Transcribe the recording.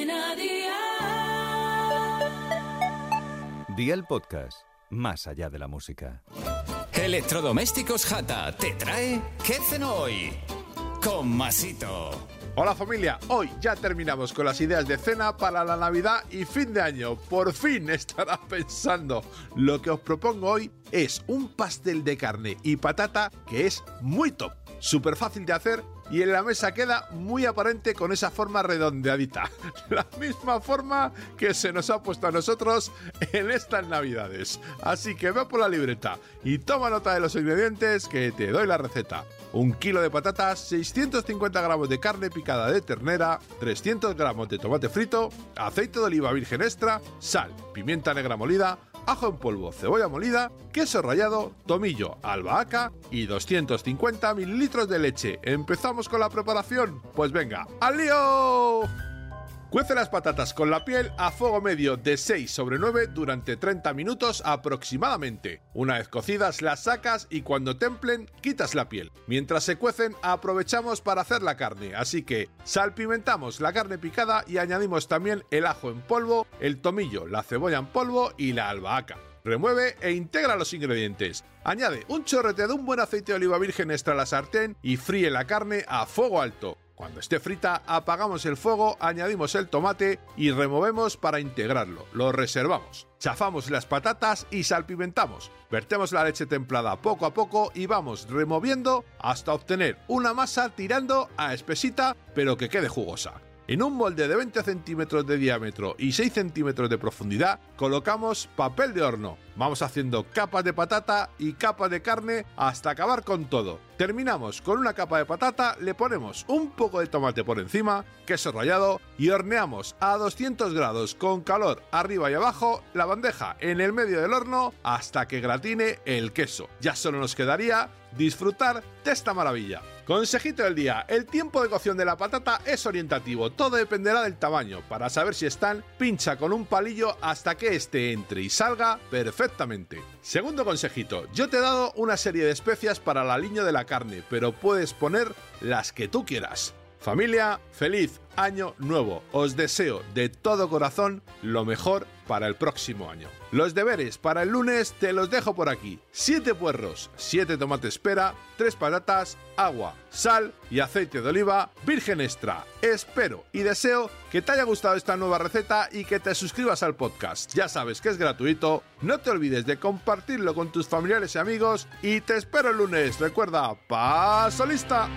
Cadena Dial. Día el podcast, más allá de la música. Electrodomésticos Jata te trae ¿Qué cenó hoy? Con Masito. Hola familia, hoy ya terminamos con las ideas de cena para la Navidad y fin de año. Por fin estarás pensando. Lo que os propongo hoy es un pastel de carne y patata que es muy top, súper fácil de hacer y en la mesa queda muy aparente con esa forma redondeadita. La misma forma que se nos ha puesto a nosotros en estas navidades. Así que ve por la libreta y toma nota de los ingredientes que te doy la receta. Un kilo de patatas, 650 gramos de carne picada de ternera, 300 gramos de tomate frito, aceite de oliva virgen extra, sal, pimienta negra molida, ajo en polvo, cebolla molida, queso rallado, tomillo, albahaca y 250 mililitros de leche. ¿Empezamos con la preparación? Pues venga, ¡al lío! Cuece las patatas con la piel a fuego medio de 6 sobre 9 durante 30 minutos aproximadamente. Una vez cocidas las sacas y cuando templen quitas la piel. Mientras se cuecen aprovechamos para hacer la carne, así que salpimentamos la carne picada y añadimos también el ajo en polvo, el tomillo, la cebolla en polvo y la albahaca. Remueve e integra los ingredientes. Añade un chorrete de un buen aceite de oliva virgen extra a la sartén y fríe la carne a fuego alto. Cuando esté frita, apagamos el fuego, añadimos el tomate y removemos para integrarlo. Lo reservamos. Chafamos las patatas y salpimentamos. Vertemos la leche templada poco a poco y vamos removiendo hasta obtener una masa tirando a espesita pero que quede jugosa. En un molde de 20 centímetros de diámetro y 6 centímetros de profundidad colocamos papel de horno. Vamos haciendo capas de patata y capas de carne hasta acabar con todo. Terminamos con una capa de patata, le ponemos un poco de tomate por encima, queso rallado y horneamos a 200 grados con calor arriba y abajo la bandeja en el medio del horno hasta que gratine el queso. Ya solo nos quedaría disfrutar de esta maravilla. Consejito del día, el tiempo de cocción de la patata es orientativo, todo dependerá del tamaño. Para saber si están, pincha con un palillo hasta que este entre y salga perfectamente. Segundo consejito, yo te he dado una serie de especias para el aliño de la carne, pero puedes poner las que tú quieras. Familia, feliz año nuevo. Os deseo de todo corazón lo mejor para el próximo año. Los deberes para el lunes te los dejo por aquí. 7 puerros, 7 tomates pera, 3 patatas, agua, sal y aceite de oliva virgen extra. Espero y deseo que te haya gustado esta nueva receta y que te suscribas al podcast. Ya sabes que es gratuito. No te olvides de compartirlo con tus familiares y amigos y te espero el lunes. Recuerda, paso lista.